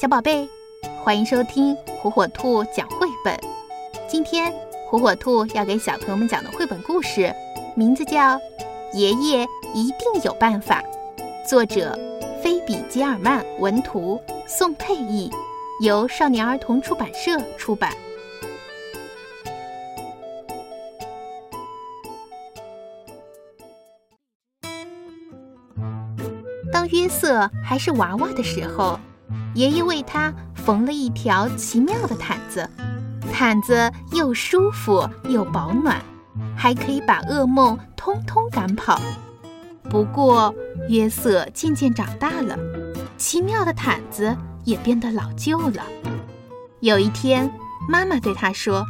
小宝贝，欢迎收听火火兔讲绘本。今天火火兔要给小朋友们讲的绘本故事，名字叫《爷爷一定有办法》，作者菲比·吉尔曼，文图宋佩译，由少年儿童出版社出版。当约瑟还是娃娃的时候，爷爷为他缝了一条奇妙的毯子。毯子又舒服又保暖，还可以把噩梦通通赶跑。不过，约瑟渐渐长大了，奇妙的毯子也变得老旧了。有一天，妈妈对他说：“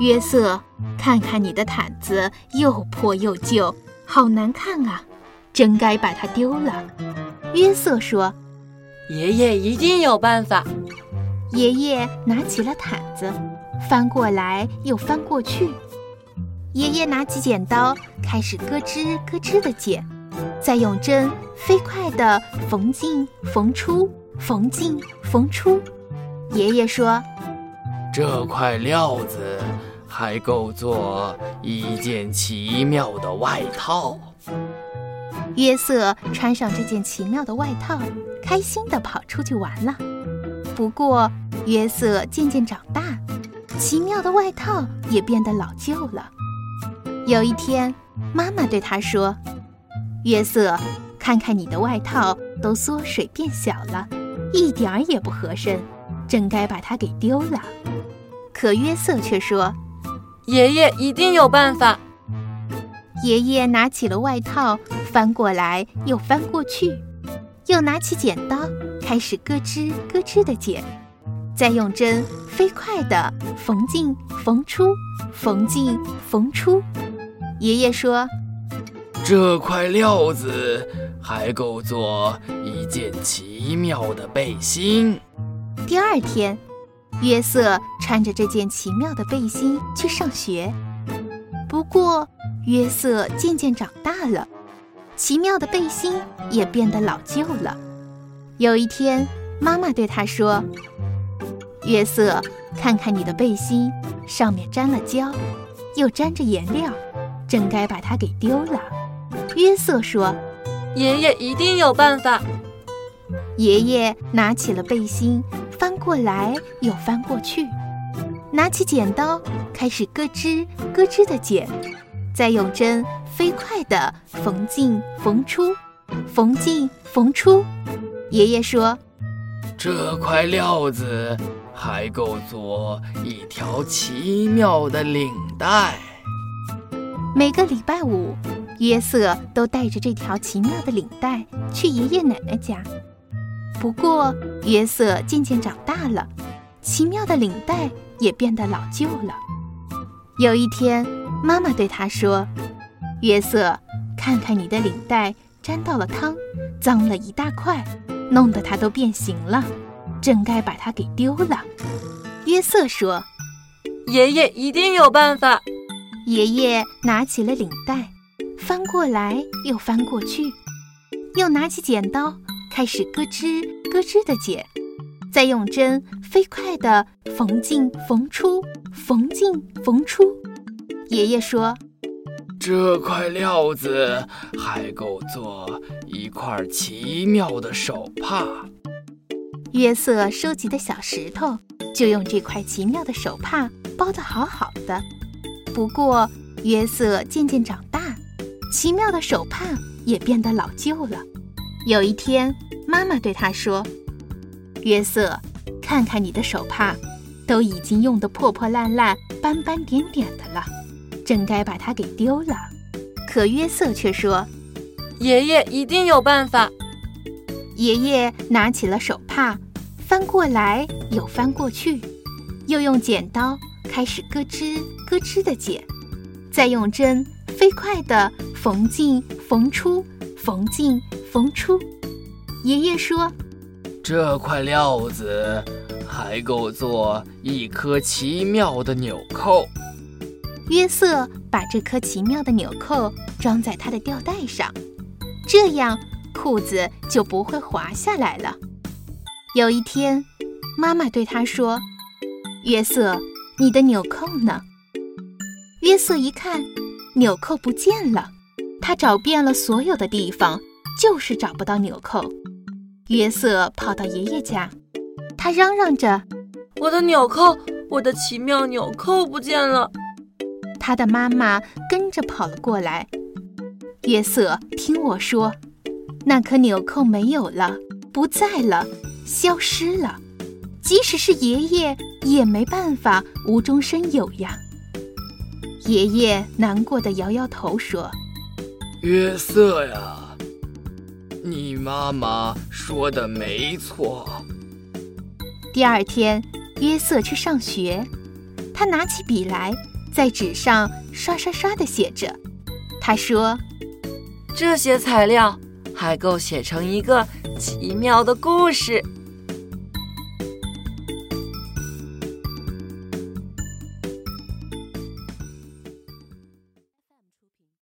约瑟，看看你的毯子，又破又旧，好难看啊！”真该把它丢了，约瑟说：“爷爷一定有办法。”爷爷拿起了毯子，翻过来又翻过去。爷爷拿起剪刀，开始咯吱咯吱地剪，再用针飞快地缝进缝出，缝进缝出。爷爷说：“这块料子还够做一件奇妙的外套。”约瑟穿上这件奇妙的外套，开心地跑出去玩了。不过，约瑟渐渐长大，奇妙的外套也变得老旧了。有一天，妈妈对他说：“约瑟，看看你的外套都缩水变小了，一点儿也不合身，真该把它给丢了。”可约瑟却说：“爷爷一定有办法。”爷爷拿起了外套，翻过来又翻过去，又拿起剪刀，开始咯吱咯吱的剪，再用针飞快地缝进缝出，缝进缝出。爷爷说：“这块料子还够做一件奇妙的背心。”第二天，约瑟穿着这件奇妙的背心去上学。不过，约瑟渐渐长大了，奇妙的背心也变得老旧了。有一天，妈妈对他说：“约瑟，看看你的背心，上面沾了胶，又沾着颜料，真该把它给丢了。”约瑟说：“爷爷一定有办法。”爷爷拿起了背心，翻过来又翻过去，拿起剪刀，开始咯吱咯吱地剪。再用针飞快地缝进缝出，缝进缝出。爷爷说：“这块料子还够做一条奇妙的领带。”每个礼拜五，约瑟都带着这条奇妙的领带去爷爷奶奶家。不过，约瑟渐渐长大了，奇妙的领带也变得老旧了。有一天，妈妈对他说：“约瑟，看看你的领带沾到了汤，脏了一大块，弄得它都变形了，真该把它给丢了。”约瑟说：“爷爷一定有办法。”爷爷拿起了领带，翻过来又翻过去，又拿起剪刀，开始咯吱咯吱地剪，再用针飞快地缝进缝出，缝进缝出。爷爷说：“这块料子还够做一块奇妙的手帕。”约瑟收集的小石头就用这块奇妙的手帕包得好好的。不过，约瑟渐渐长大，奇妙的手帕也变得老旧了。有一天，妈妈对他说：“约瑟，看看你的手帕，都已经用得破破烂烂、斑斑点点的了。”真该把它给丢了，可约瑟却说：“爷爷一定有办法。”爷爷拿起了手帕，翻过来又翻过去，又用剪刀开始咯吱咯吱地剪，再用针飞快地缝进缝出，缝进缝出。爷爷说：“这块料子还够做一颗奇妙的纽扣。”约瑟把这颗奇妙的纽扣装在他的吊带上，这样裤子就不会滑下来了。有一天，妈妈对他说：“约瑟，你的纽扣呢？”约瑟一看，纽扣不见了。他找遍了所有的地方，就是找不到纽扣。约瑟跑到爷爷家，他嚷嚷着：“我的纽扣，我的奇妙纽扣不见了！”他的妈妈跟着跑了过来。约瑟，听我说，那颗纽扣没有了，不在了，消失了。即使是爷爷也没办法无中生有呀。爷爷难过的摇摇头说。约瑟呀，你妈妈说的没错。第二天，约瑟去上学，他拿起笔来，在纸上刷刷刷的写着。他说：“这些材料还够写成一个奇妙的故事。”